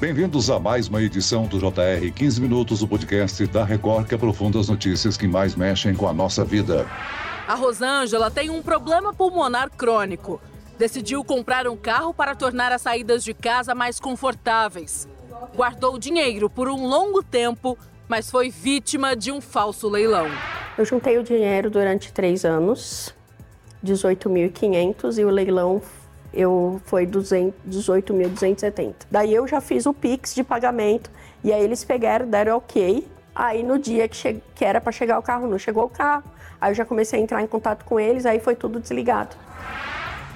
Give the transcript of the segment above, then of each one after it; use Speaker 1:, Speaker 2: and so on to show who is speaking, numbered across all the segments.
Speaker 1: Bem-vindos a mais uma edição do JR 15 Minutos, o podcast da Record que aprofunda as notícias que mais mexem com a nossa vida.
Speaker 2: A Rosângela tem um problema pulmonar crônico. Decidiu comprar um carro para tornar as saídas de casa mais confortáveis. Guardou dinheiro por um longo tempo, mas foi vítima de um falso leilão.
Speaker 3: Eu juntei o dinheiro durante três anos, 18.500, e o leilão eu foi 18.270. Daí eu já fiz o Pix de pagamento e aí eles pegaram, deram ok. Aí no dia que, che... que era para chegar o carro, não chegou o carro. Aí eu já comecei a entrar em contato com eles, aí foi tudo desligado.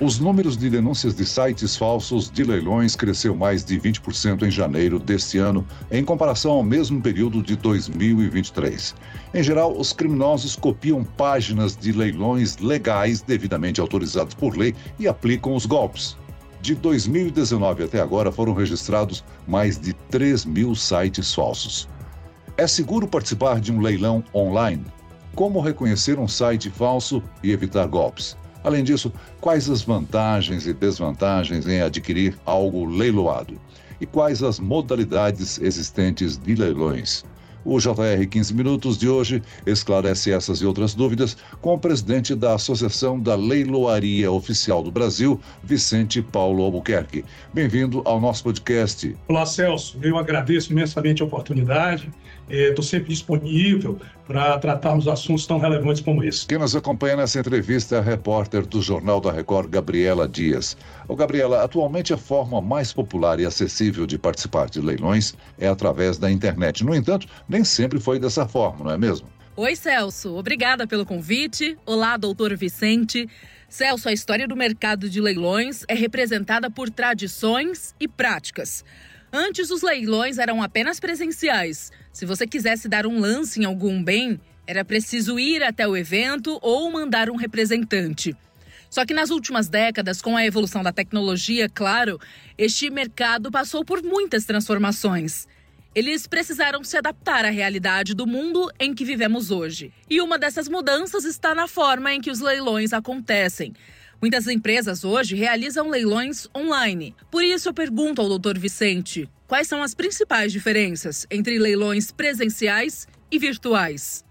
Speaker 1: Os números de denúncias de sites falsos de leilões cresceu mais de 20% em janeiro deste ano, em comparação ao mesmo período de 2023. Em geral, os criminosos copiam páginas de leilões legais devidamente autorizados por lei e aplicam os golpes. De 2019 até agora foram registrados mais de 3 mil sites falsos. É seguro participar de um leilão online? Como reconhecer um site falso e evitar golpes? Além disso, quais as vantagens e desvantagens em adquirir algo leiloado? E quais as modalidades existentes de leilões? O JR 15 Minutos de hoje esclarece essas e outras dúvidas com o presidente da Associação da Leiloaria Oficial do Brasil, Vicente Paulo Albuquerque. Bem-vindo ao nosso podcast.
Speaker 4: Olá, Celso. Eu agradeço imensamente a oportunidade. Estou sempre disponível para tratarmos assuntos tão relevantes como esse.
Speaker 1: Quem nos acompanha nessa entrevista é a repórter do Jornal da Record, Gabriela Dias. Ô, Gabriela, atualmente a forma mais popular e acessível de participar de leilões é através da internet. No entanto, nem sempre foi dessa forma, não é mesmo?
Speaker 2: Oi, Celso. Obrigada pelo convite. Olá, doutor Vicente. Celso, a história do mercado de leilões é representada por tradições e práticas. Antes, os leilões eram apenas presenciais. Se você quisesse dar um lance em algum bem, era preciso ir até o evento ou mandar um representante. Só que nas últimas décadas, com a evolução da tecnologia, claro, este mercado passou por muitas transformações. Eles precisaram se adaptar à realidade do mundo em que vivemos hoje. E uma dessas mudanças está na forma em que os leilões acontecem. Muitas empresas hoje realizam leilões online. Por isso eu pergunto ao Dr. Vicente, quais são as principais diferenças entre leilões presenciais e virtuais?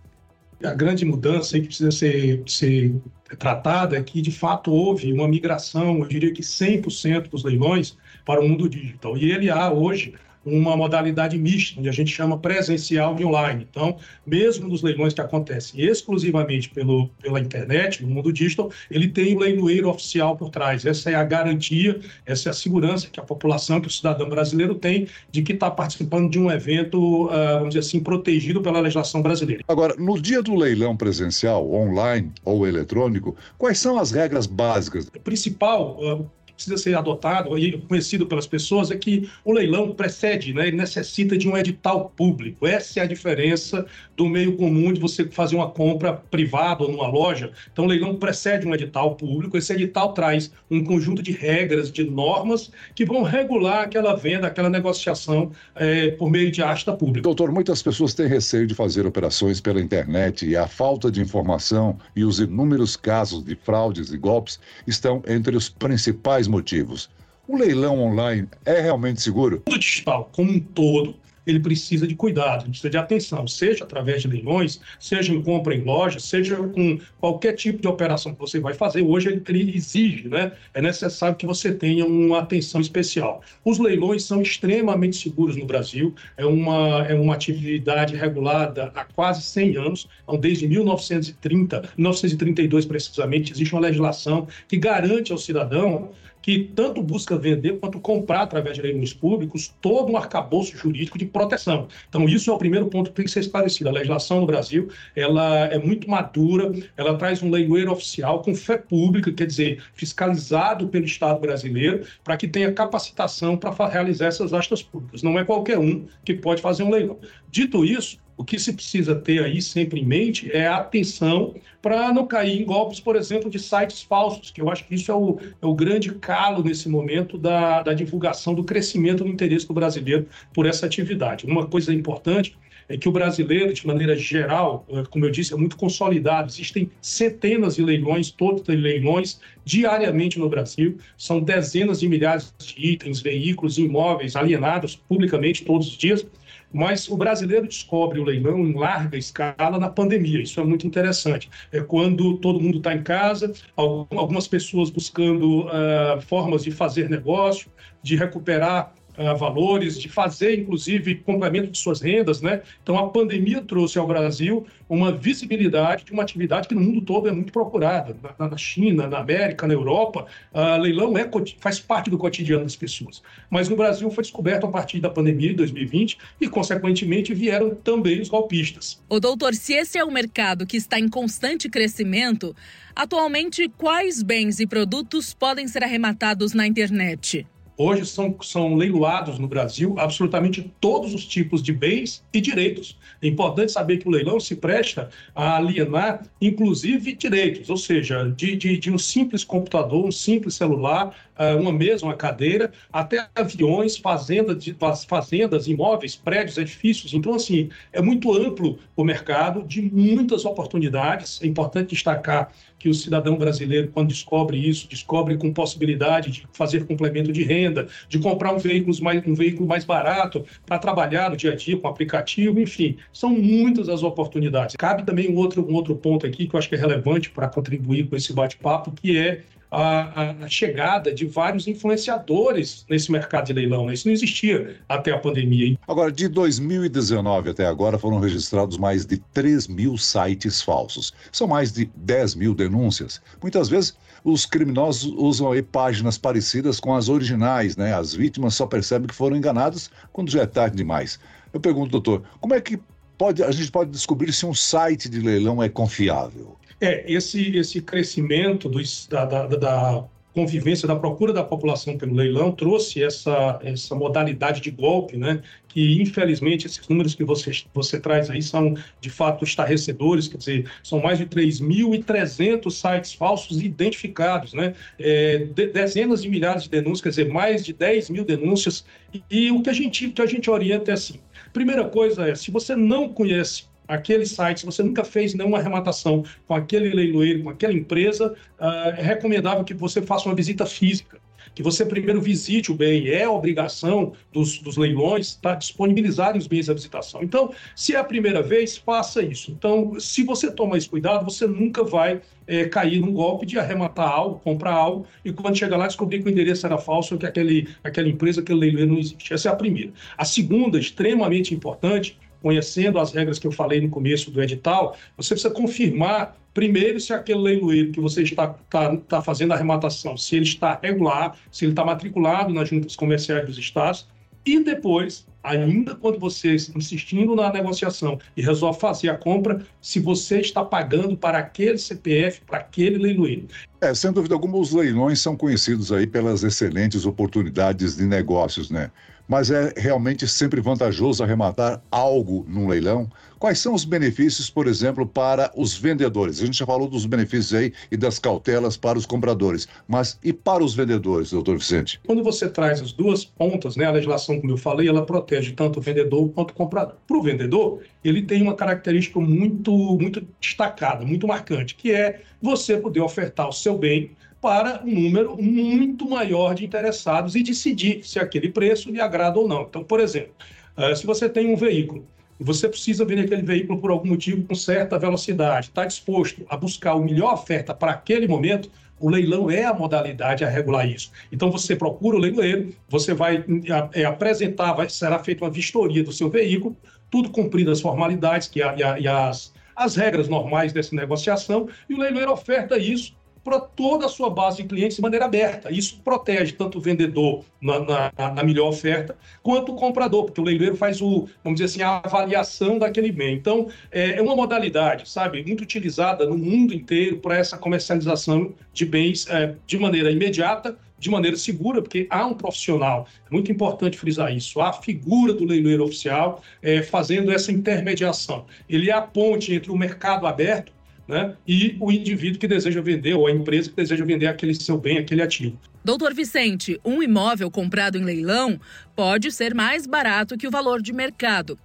Speaker 4: A grande mudança que precisa ser, ser tratada é que, de fato, houve uma migração, eu diria que 100% dos leilões para o mundo digital. E ele há hoje uma modalidade mista, onde a gente chama presencial e online. Então, mesmo nos leilões que acontecem exclusivamente pelo, pela internet, no mundo digital, ele tem o leiloeiro oficial por trás. Essa é a garantia, essa é a segurança que a população, que o cidadão brasileiro tem de que está participando de um evento, uh, vamos dizer assim, protegido pela legislação brasileira.
Speaker 1: Agora, no dia do leilão presencial, online ou eletrônico, quais são as regras básicas?
Speaker 4: O principal, uh, precisa ser adotado e conhecido pelas pessoas é que o leilão precede, né, ele necessita de um edital público. Essa é a diferença do meio comum de você fazer uma compra privada ou numa loja. Então, o leilão precede um edital público. Esse edital traz um conjunto de regras, de normas que vão regular aquela venda, aquela negociação é, por meio de asta pública.
Speaker 1: Doutor, muitas pessoas têm receio de fazer operações pela internet e a falta de informação e os inúmeros casos de fraudes e golpes estão entre os principais motivos. O leilão online é realmente seguro?
Speaker 4: O digital, como um todo, ele precisa de cuidado, precisa de atenção, seja através de leilões, seja em compra em loja, seja com qualquer tipo de operação que você vai fazer. Hoje ele exige, né? É necessário que você tenha uma atenção especial. Os leilões são extremamente seguros no Brasil, é uma, é uma atividade regulada há quase 100 anos, então desde 1930, 1932 precisamente, existe uma legislação que garante ao cidadão que tanto busca vender quanto comprar através de leilões públicos todo um arcabouço jurídico de proteção. Então, isso é o primeiro ponto que tem que ser esclarecido. A legislação no Brasil ela é muito madura, ela traz um leiloeiro oficial com fé pública, quer dizer, fiscalizado pelo Estado brasileiro, para que tenha capacitação para realizar essas astas públicas. Não é qualquer um que pode fazer um leilão. Dito isso, o que se precisa ter aí sempre em mente é atenção para não cair em golpes, por exemplo, de sites falsos, que eu acho que isso é o, é o grande calo nesse momento da, da divulgação do crescimento do interesse do brasileiro por essa atividade. Uma coisa importante é que o brasileiro, de maneira geral, é, como eu disse, é muito consolidado. Existem centenas de leilões, todos de leilões, diariamente no Brasil. São dezenas de milhares de itens, veículos, imóveis alienados publicamente todos os dias. Mas o brasileiro descobre o leilão em larga escala na pandemia. Isso é muito interessante. É quando todo mundo está em casa, algumas pessoas buscando uh, formas de fazer negócio, de recuperar uh, valores, de fazer, inclusive, complemento de suas rendas. Né? Então, a pandemia trouxe ao Brasil uma visibilidade de uma atividade que no mundo todo é muito procurada. Na, na China, na América, na Europa, uh, leilão é, faz parte do cotidiano das pessoas. Mas no Brasil foi descoberto a partir da pandemia de 2020 e, consequentemente, vieram também os golpistas.
Speaker 2: O doutor, se esse é um mercado que está em constante crescimento, atualmente quais bens e produtos podem ser arrematados na internet?
Speaker 4: Hoje são, são leiloados no Brasil absolutamente todos os tipos de bens e direitos. É importante saber que o leilão se presta a alienar, inclusive, direitos, ou seja, de, de, de um simples computador, um simples celular, ah, uma mesa, uma cadeira, até aviões, fazendas, fazendas, imóveis, prédios, edifícios. Então, assim, é muito amplo o mercado, de muitas oportunidades. É importante destacar que o cidadão brasileiro, quando descobre isso, descobre com possibilidade de fazer complemento de renda, de comprar um veículo mais, um veículo mais barato para trabalhar no dia a dia com aplicativo, enfim, são muitas as oportunidades. Cabe também um outro, um outro ponto aqui que eu acho que é relevante para contribuir com esse bate-papo, que é a, a, chegada de vários influenciadores nesse mercado de leilão. Né? Isso não existia até a pandemia. Hein?
Speaker 1: Agora, de 2019 até agora, foram registrados mais de 3 mil sites falsos. São mais de 10 mil denúncias. Muitas vezes, os criminosos usam aí páginas parecidas com as originais, né? As vítimas só percebem que foram enganadas quando já é tarde demais. Eu pergunto, doutor, como é que pode, a gente pode descobrir se um site de leilão é confiável?
Speaker 4: É, esse, esse crescimento do, da, da, da convivência da procura da população pelo leilão trouxe essa, essa modalidade de golpe, né? Que infelizmente esses números que você, você traz aí são de fato estarrecedores, quer dizer, são mais de 3.300 sites falsos identificados, né? É, de, dezenas de milhares de denúncias, quer dizer, mais de 10 mil denúncias. E, e o que a gente, que a gente orienta é assim: primeira coisa é, se você não conhece aquele site, se você nunca fez nenhuma arrematação com aquele leiloeiro, com aquela empresa, uh, é recomendável que você faça uma visita física que você primeiro visite o bem. É obrigação dos, dos leilões tá, disponibilizarem os bens à visitação. Então, se é a primeira vez, faça isso. Então, se você tomar esse cuidado, você nunca vai é, cair num golpe de arrematar algo, comprar algo, e quando chegar lá descobrir que o endereço era falso, que aquele, aquela empresa, aquele leiloeiro não existe. Essa é a primeira. A segunda, extremamente importante, conhecendo as regras que eu falei no começo do edital, você precisa confirmar primeiro se aquele leiloeiro que você está, está, está fazendo a arrematação, se ele está regular, se ele está matriculado nas juntas comerciais dos estados, e depois, ainda quando você insistindo na negociação e resolve fazer a compra, se você está pagando para aquele CPF, para aquele leiloeiro.
Speaker 1: É, sem dúvida alguma, os leilões são conhecidos aí pelas excelentes oportunidades de negócios, né? Mas é realmente sempre vantajoso arrematar algo num leilão? Quais são os benefícios, por exemplo, para os vendedores? A gente já falou dos benefícios aí e das cautelas para os compradores, mas e para os vendedores, doutor Vicente?
Speaker 4: Quando você traz as duas pontas, né, a legislação, como eu falei, ela protege tanto o vendedor quanto o comprador. Para o vendedor, ele tem uma característica muito, muito destacada, muito marcante, que é você poder ofertar o seu bem para um número muito maior de interessados e decidir se aquele preço lhe agrada ou não. Então, por exemplo, eh, se você tem um veículo e você precisa vender aquele veículo por algum motivo com certa velocidade, está disposto a buscar o melhor oferta para aquele momento, o leilão é a modalidade a regular isso. Então você procura o leiloeiro, você vai é, apresentar, vai, será feita uma vistoria do seu veículo, tudo cumprindo as formalidades que a, a, e as, as regras normais dessa negociação, e o leiloeiro oferta isso para toda a sua base de clientes de maneira aberta. Isso protege tanto o vendedor na, na, na, melhor oferta, quanto o comprador, porque o leiloeiro faz o, vamos dizer assim, a avaliação daquele bem. Então, é, é uma modalidade, sabe, muito utilizada no mundo inteiro para essa comercialização de bens é, de maneira imediata, de maneira segura, porque há um profissional, é muito importante frisar isso, há a figura do leiloeiro oficial é, fazendo essa intermediação. Ele é a ponte entre o mercado aberto né? e o indivíduo que deseja vender, ou a empresa que deseja vender aquele seu bem, aquele ativo.
Speaker 2: Doutor Vicente, um imóvel comprado em leilão pode ser mais barato que o valor de mercado.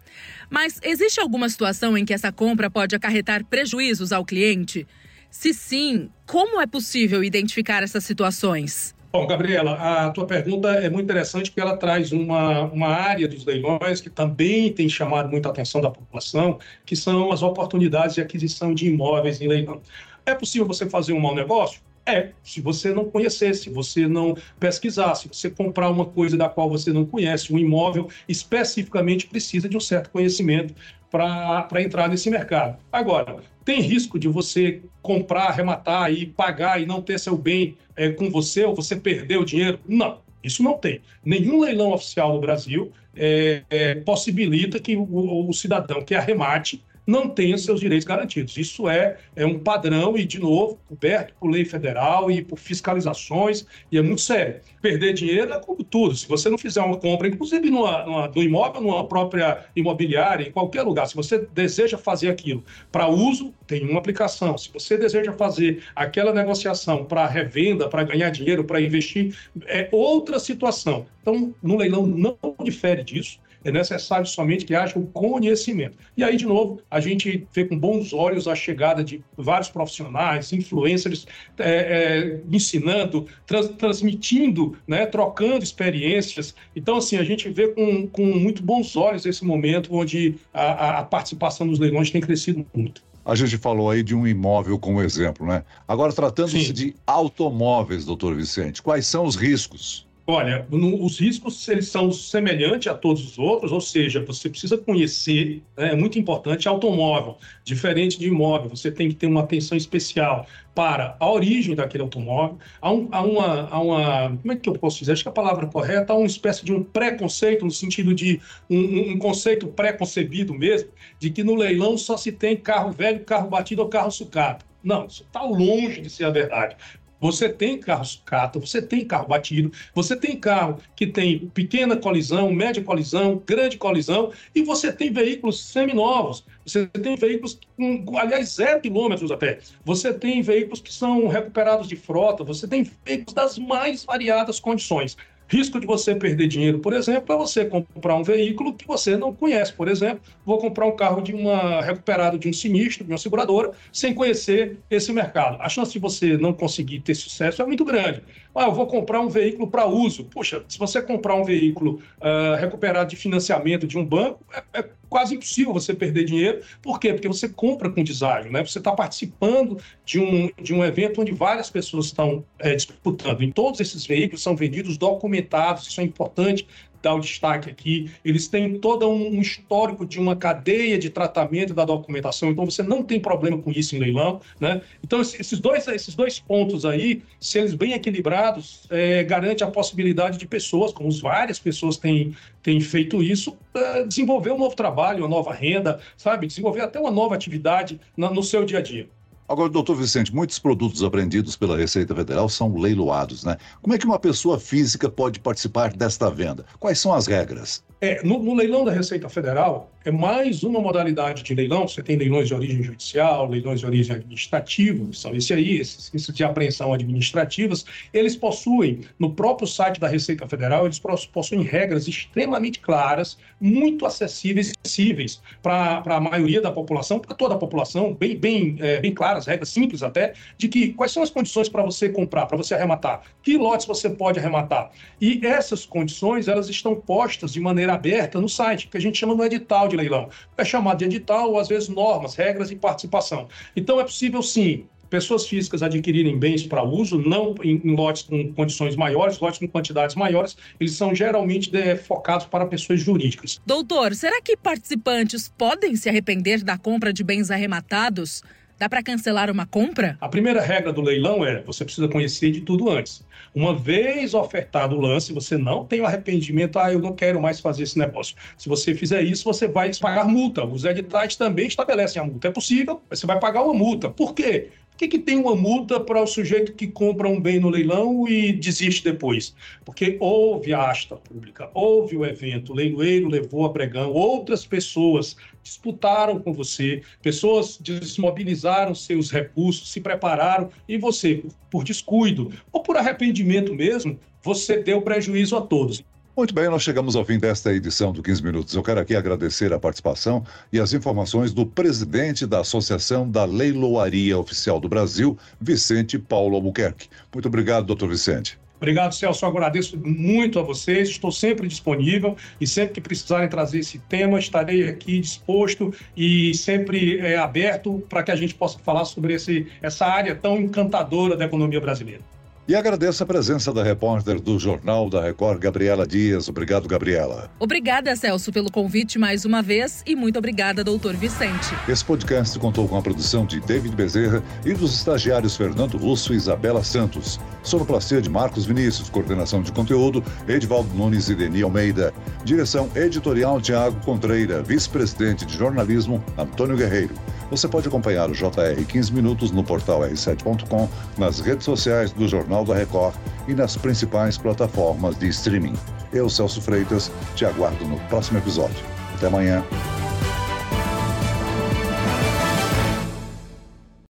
Speaker 2: Mas existe alguma situação em que essa compra pode acarretar prejuízos ao cliente? Se sim, como é possível identificar essas situações?
Speaker 4: Bom, Gabriela, a tua pergunta é muito interessante porque ela traz uma, uma área dos leilões que também tem chamado muita atenção da população, que são as oportunidades de aquisição de imóveis em leilão. É possível você fazer um mau negócio? É, se você não conhecer, se você não pesquisar, se você comprar uma coisa da qual você não conhece, um imóvel especificamente precisa de um certo conhecimento para entrar nesse mercado. Agora, tem risco de você comprar, arrematar e pagar e não ter seu bem é, com você ou você perder o dinheiro? Não, isso não tem. Nenhum leilão oficial no Brasil é, é, possibilita que o, o cidadão que arremate não tenha seus direitos garantidos. Isso é, é um padrão e, de novo, coberto por lei federal e por fiscalizações, e é muito sério. Perder dinheiro é como tudo. Se você não fizer uma compra, inclusive numa, numa, no imóvel, numa própria imobiliária, em qualquer lugar, se você deseja fazer aquilo para uso, tem uma aplicação. Se você deseja fazer aquela negociação para revenda, para ganhar dinheiro, para investir, é outra situação. Então, no leilão não difere disso é necessário somente que haja o conhecimento. E aí, de novo, a gente vê com bons olhos a chegada de vários profissionais, influencers, é, é, ensinando, trans, transmitindo, né, trocando experiências. Então, assim, a gente vê com, com muito bons olhos esse momento onde a, a participação dos leilões tem crescido muito.
Speaker 1: A gente falou aí de um imóvel como exemplo, né? Agora, tratando-se de automóveis, doutor Vicente, quais são os riscos?
Speaker 4: Olha, no, os riscos eles são semelhantes a todos os outros, ou seja, você precisa conhecer, né, é muito importante, automóvel, diferente de imóvel, você tem que ter uma atenção especial para a origem daquele automóvel, há, um, há, uma, há uma, como é que eu posso dizer, acho que a palavra correta, há uma espécie de um preconceito, no sentido de um, um conceito pré-concebido mesmo, de que no leilão só se tem carro velho, carro batido ou carro sucata. Não, isso está longe de ser a verdade. Você tem carro sucata, você tem carro batido, você tem carro que tem pequena colisão, média colisão, grande colisão, e você tem veículos seminovos. Você tem veículos com, aliás, zero quilômetros até. Você tem veículos que são recuperados de frota, você tem veículos das mais variadas condições. Risco de você perder dinheiro, por exemplo, é você comprar um veículo que você não conhece. Por exemplo, vou comprar um carro de uma recuperado de um sinistro, de uma seguradora, sem conhecer esse mercado. A chance de você não conseguir ter sucesso é muito grande. Ah, eu vou comprar um veículo para uso. Puxa, se você comprar um veículo uh, recuperado de financiamento de um banco, é, é quase impossível você perder dinheiro. Por quê? Porque você compra com deságio, né? Você está participando de um, de um evento onde várias pessoas estão é, disputando. Em todos esses veículos são vendidos documentados, isso é importante dar o destaque aqui. Eles têm todo um histórico de uma cadeia de tratamento da documentação, então você não tem problema com isso em leilão. Né? Então, esses dois, esses dois pontos aí, se eles bem equilibrados, é, garante a possibilidade de pessoas, como várias pessoas têm, têm feito isso, é, desenvolver um novo trabalho, uma nova renda, sabe? Desenvolver até uma nova atividade no, no seu dia a dia.
Speaker 1: Agora, doutor Vicente, muitos produtos apreendidos pela Receita Federal são leiloados, né? Como é que uma pessoa física pode participar desta venda? Quais são as regras?
Speaker 4: É, no, no, leilão da Receita Federal, é mais uma modalidade de leilão. Você tem leilões de origem judicial, leilões de origem administrativa, que são esse aí, esses, de apreensão administrativas. Eles possuem, no próprio site da Receita Federal, eles possuem regras extremamente claras, muito acessíveis acessíveis para a maioria da população, para toda a população, bem, bem, é, bem claras, regras simples até, de que quais são as condições para você comprar, para você arrematar, que lotes você pode arrematar. E essas condições, elas estão postas de maneira aberta no site, que a gente chama no edital de leilão. É chamado de edital ou às vezes normas, regras e participação. Então é possível sim pessoas físicas adquirirem bens para uso, não em, em, lotes com condições maiores, lotes com quantidades maiores, eles são geralmente de, focados para pessoas jurídicas.
Speaker 2: Doutor, será que participantes podem se arrepender da compra de bens arrematados? Dá para cancelar uma compra?
Speaker 4: A primeira regra do leilão é você precisa conhecer de tudo antes. Uma vez ofertado o lance, você não tem o arrependimento, ah, eu não quero mais fazer esse negócio. Se você fizer isso, você vai pagar multa. Os editais também estabelecem a multa. É possível, você vai pagar uma multa. Por quê? Que, que tem uma multa para o sujeito que compra um bem no leilão e desiste depois? Porque houve a asta pública, houve o evento, o leiloeiro levou a pregão, outras pessoas disputaram com você, pessoas desmobilizaram seus recursos, se prepararam e você, por descuido ou por arrependimento mesmo, você deu prejuízo a todos.
Speaker 1: Muito bem, nós chegamos ao fim desta edição do 15 Minutos. Eu quero aqui agradecer a participação e as informações do presidente da Associação da Leiloaria Oficial do Brasil, Vicente Paulo Albuquerque. Muito obrigado, doutor Vicente.
Speaker 4: Obrigado, Celso. Eu agradeço muito a vocês. Estou sempre disponível e sempre que precisarem trazer esse tema, estarei aqui disposto e sempre é, aberto para que a gente possa falar sobre esse, essa área tão encantadora da economia brasileira.
Speaker 1: E agradeço a presença da repórter do Jornal da Record, Gabriela Dias. Obrigado, Gabriela.
Speaker 2: Obrigada, Celso, pelo convite mais uma vez e muito obrigada, doutor Vicente.
Speaker 1: Esse podcast contou com a produção de David Bezerra e dos estagiários Fernando Russo e Isabela Santos. Sonoplastia de Marcos Vinícius, coordenação de conteúdo, Edvaldo Nunes e Deni Almeida. Direção editorial Tiago Contreira, vice-presidente de jornalismo Antônio Guerreiro. Você pode acompanhar o JR 15 Minutos no portal r7.com, nas redes sociais do Jornal da Record e nas principais plataformas de streaming. Eu, Celso Freitas, te aguardo no próximo episódio. Até amanhã.